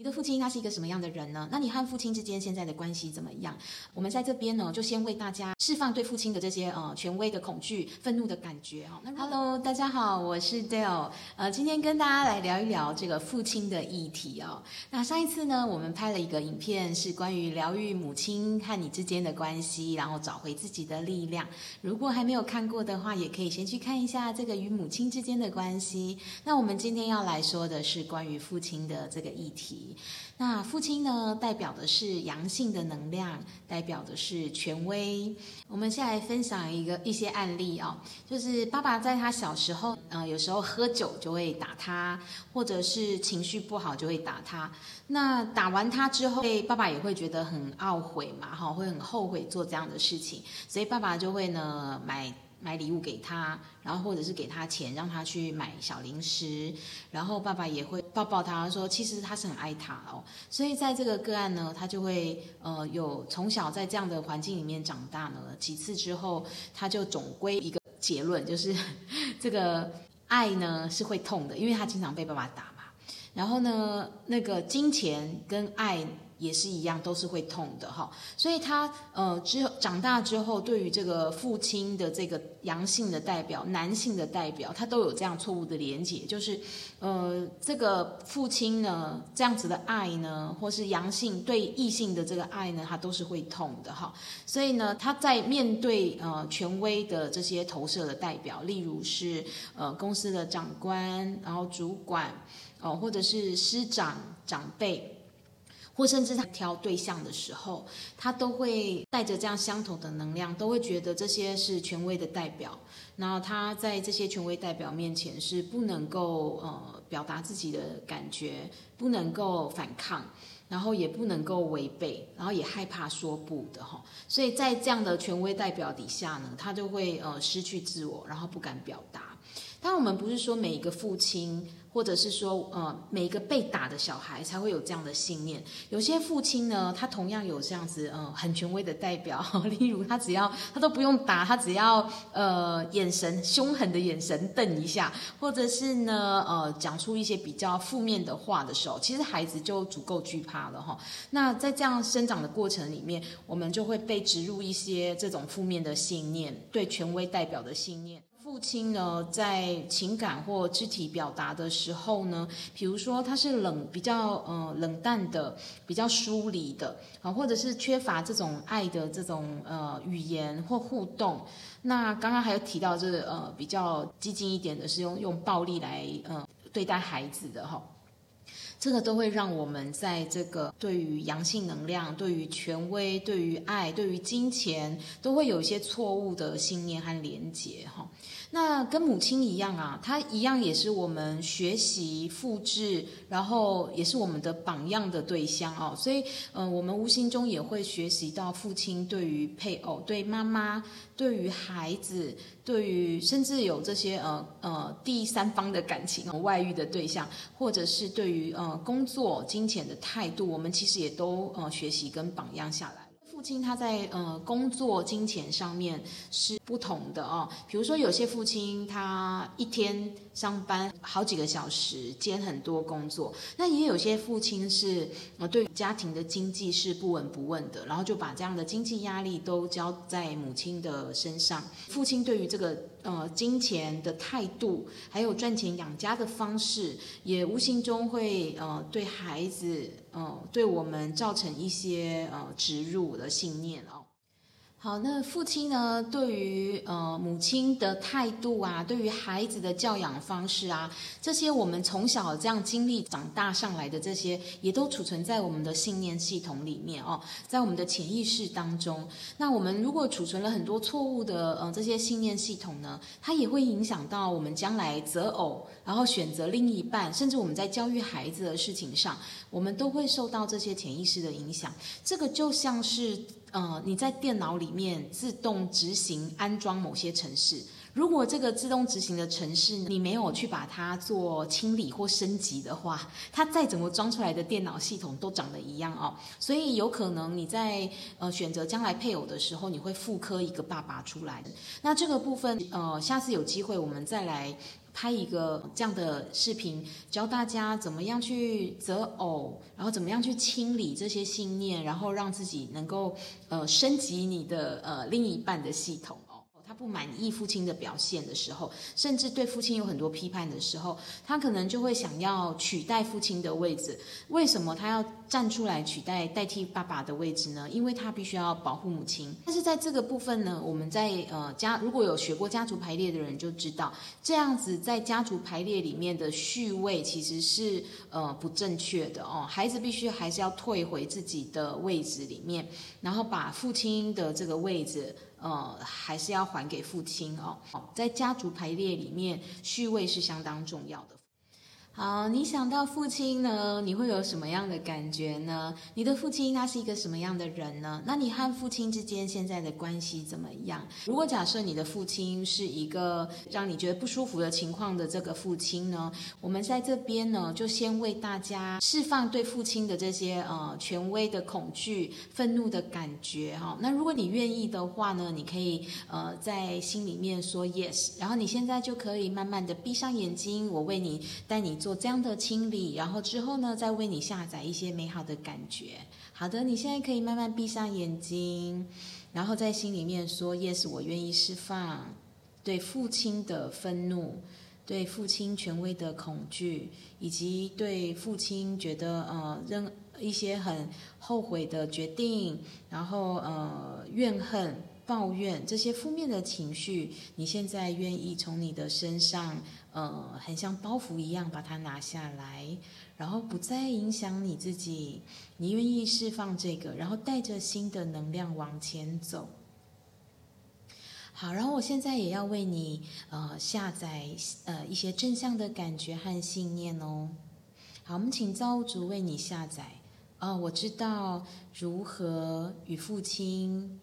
你的父亲他是一个什么样的人呢？那你和父亲之间现在的关系怎么样？我们在这边呢，就先为大家释放对父亲的这些呃权威的恐惧、愤怒的感觉哈。那 Hello，大家好，我是 Dale，呃，今天跟大家来聊一聊这个父亲的议题哦。那上一次呢，我们拍了一个影片，是关于疗愈母亲和你之间的关系，然后找回自己的力量。如果还没有看过的话，也可以先去看一下这个与母亲之间的关系。那我们今天要来说的是关于父亲的这个议题。那父亲呢，代表的是阳性的能量，代表的是权威。我们先来分享一个一些案例啊，就是爸爸在他小时候，呃，有时候喝酒就会打他，或者是情绪不好就会打他。那打完他之后，爸爸也会觉得很懊悔嘛，哈，会很后悔做这样的事情，所以爸爸就会呢买。买礼物给他，然后或者是给他钱，让他去买小零食，然后爸爸也会抱抱他，说其实他是很爱他哦。所以在这个个案呢，他就会呃有从小在这样的环境里面长大呢，几次之后，他就总归一个结论，就是 这个爱呢是会痛的，因为他经常被爸爸打嘛。然后呢，那个金钱跟爱。也是一样，都是会痛的哈。所以他呃之后长大之后，对于这个父亲的这个阳性的代表、男性的代表，他都有这样错误的连结，就是呃这个父亲呢这样子的爱呢，或是阳性对异性的这个爱呢，他都是会痛的哈。所以呢，他在面对呃权威的这些投射的代表，例如是呃公司的长官，然后主管哦，或者是师长长辈。或甚至他挑对象的时候，他都会带着这样相同的能量，都会觉得这些是权威的代表。然后他在这些权威代表面前是不能够呃表达自己的感觉，不能够反抗，然后也不能够违背，然后也害怕说不的哈。所以在这样的权威代表底下呢，他就会呃失去自我，然后不敢表达。但我们不是说每一个父亲。或者是说，呃，每一个被打的小孩才会有这样的信念。有些父亲呢，他同样有这样子，呃，很权威的代表。例如，他只要他都不用打，他只要呃眼神凶狠的眼神瞪一下，或者是呢，呃，讲出一些比较负面的话的时候，其实孩子就足够惧怕了哈。那在这样生长的过程里面，我们就会被植入一些这种负面的信念，对权威代表的信念。父亲呢，在情感或肢体表达的时候呢，比如说他是冷，比较呃冷淡的，比较疏离的啊，或者是缺乏这种爱的这种呃语言或互动。那刚刚还有提到，就是呃比较激进一点的，是用用暴力来呃对待孩子的哈。这个都会让我们在这个对于阳性能量、对于权威、对于爱、对于金钱，都会有一些错误的信念和连结哈。那跟母亲一样啊，她一样也是我们学习、复制，然后也是我们的榜样的对象哦。所以，呃，我们无形中也会学习到父亲对于配偶、对妈妈、对于孩子。对于甚至有这些呃呃第三方的感情、外遇的对象，或者是对于呃工作、金钱的态度，我们其实也都呃学习跟榜样下来。父亲他在呃工作金钱上面是不同的哦，比如说有些父亲他一天上班好几个小时，兼很多工作，那也有些父亲是呃对家庭的经济是不闻不问的，然后就把这样的经济压力都交在母亲的身上。父亲对于这个呃金钱的态度，还有赚钱养家的方式，也无形中会呃对孩子。呃，对我们造成一些呃植入的信念哦。好，那父亲呢？对于呃母亲的态度啊，对于孩子的教养方式啊，这些我们从小这样经历长大上来的这些，也都储存在我们的信念系统里面哦，在我们的潜意识当中。那我们如果储存了很多错误的呃这些信念系统呢，它也会影响到我们将来择偶，然后选择另一半，甚至我们在教育孩子的事情上，我们都会受到这些潜意识的影响。这个就像是。呃，你在电脑里面自动执行安装某些程式。如果这个自动执行的程式你没有去把它做清理或升级的话，它再怎么装出来的电脑系统都长得一样哦。所以有可能你在呃选择将来配偶的时候，你会复刻一个爸爸出来。那这个部分呃，下次有机会我们再来拍一个这样的视频，教大家怎么样去择偶，然后怎么样去清理这些信念，然后让自己能够呃升级你的呃另一半的系统。不满意父亲的表现的时候，甚至对父亲有很多批判的时候，他可能就会想要取代父亲的位置。为什么他要站出来取代代替爸爸的位置呢？因为他必须要保护母亲。但是在这个部分呢，我们在呃家如果有学过家族排列的人就知道，这样子在家族排列里面的序位其实是呃不正确的哦。孩子必须还是要退回自己的位置里面，然后把父亲的这个位置。呃，还是要还给父亲哦。在家族排列里面，序位是相当重要的。好，你想到父亲呢，你会有什么样的感觉呢？你的父亲他是一个什么样的人呢？那你和父亲之间现在的关系怎么样？如果假设你的父亲是一个让你觉得不舒服的情况的这个父亲呢，我们在这边呢，就先为大家释放对父亲的这些呃权威的恐惧、愤怒的感觉哈。那如果你愿意的话呢，你可以呃在心里面说 yes，然后你现在就可以慢慢的闭上眼睛，我为你带你。做这样的清理，然后之后呢，再为你下载一些美好的感觉。好的，你现在可以慢慢闭上眼睛，然后在心里面说：“Yes，我愿意释放对父亲的愤怒，对父亲权威的恐惧，以及对父亲觉得呃，任一些很后悔的决定，然后呃，怨恨。”抱怨这些负面的情绪，你现在愿意从你的身上，呃，很像包袱一样把它拿下来，然后不再影响你自己。你愿意释放这个，然后带着新的能量往前走。好，然后我现在也要为你，呃，下载呃一些正向的感觉和信念哦。好，我们请造物主为你下载。哦，我知道如何与父亲。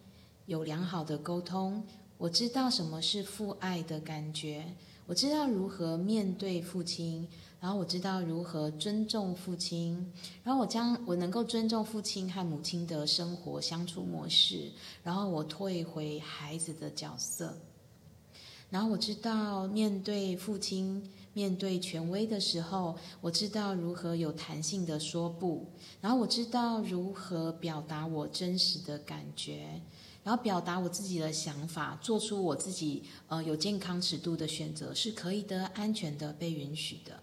有良好的沟通，我知道什么是父爱的感觉，我知道如何面对父亲，然后我知道如何尊重父亲，然后我将我能够尊重父亲和母亲的生活相处模式，然后我退回孩子的角色，然后我知道面对父亲面对权威的时候，我知道如何有弹性的说不，然后我知道如何表达我真实的感觉。然后表达我自己的想法，做出我自己呃有健康尺度的选择是可以的、安全的、被允许的。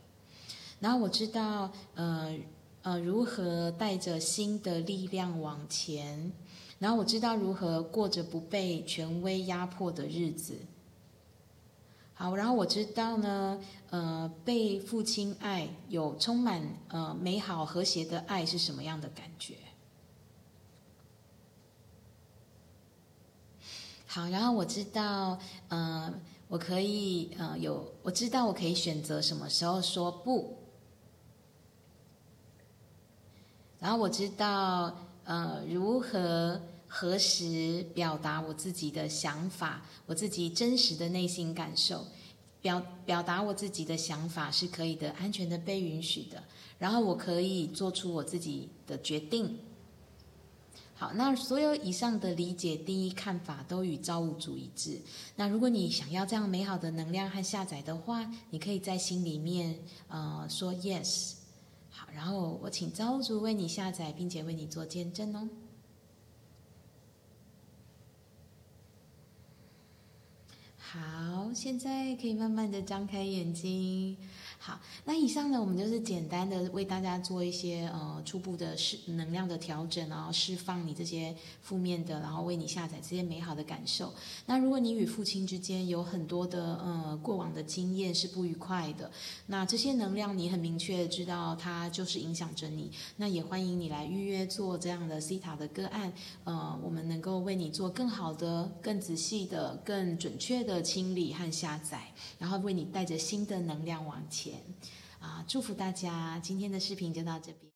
然后我知道呃呃如何带着新的力量往前，然后我知道如何过着不被权威压迫的日子。好，然后我知道呢呃被父亲爱有充满呃美好和谐的爱是什么样的感觉。好，然后我知道，嗯，我可以，呃，有，我知道我可以选择什么时候说不。然后我知道，呃，如何何时表达我自己的想法，我自己真实的内心感受，表表达我自己的想法是可以的，安全的被允许的。然后我可以做出我自己的决定。好，那所有以上的理解、定义、看法都与造物主一致。那如果你想要这样美好的能量和下载的话，你可以在心里面呃说 yes。好，然后我请造物主为你下载，并且为你做见证哦。好，现在可以慢慢的张开眼睛。好，那以上呢，我们就是简单的为大家做一些呃初步的释能量的调整，然后释放你这些负面的，然后为你下载这些美好的感受。那如果你与父亲之间有很多的呃过往的经验是不愉快的，那这些能量你很明确知道它就是影响着你，那也欢迎你来预约做这样的 C 塔的个案，呃，我们能够为你做更好的、更仔细的、更准确的清理和下载，然后为你带着新的能量往前。啊，祝福大家！今天的视频就到这边。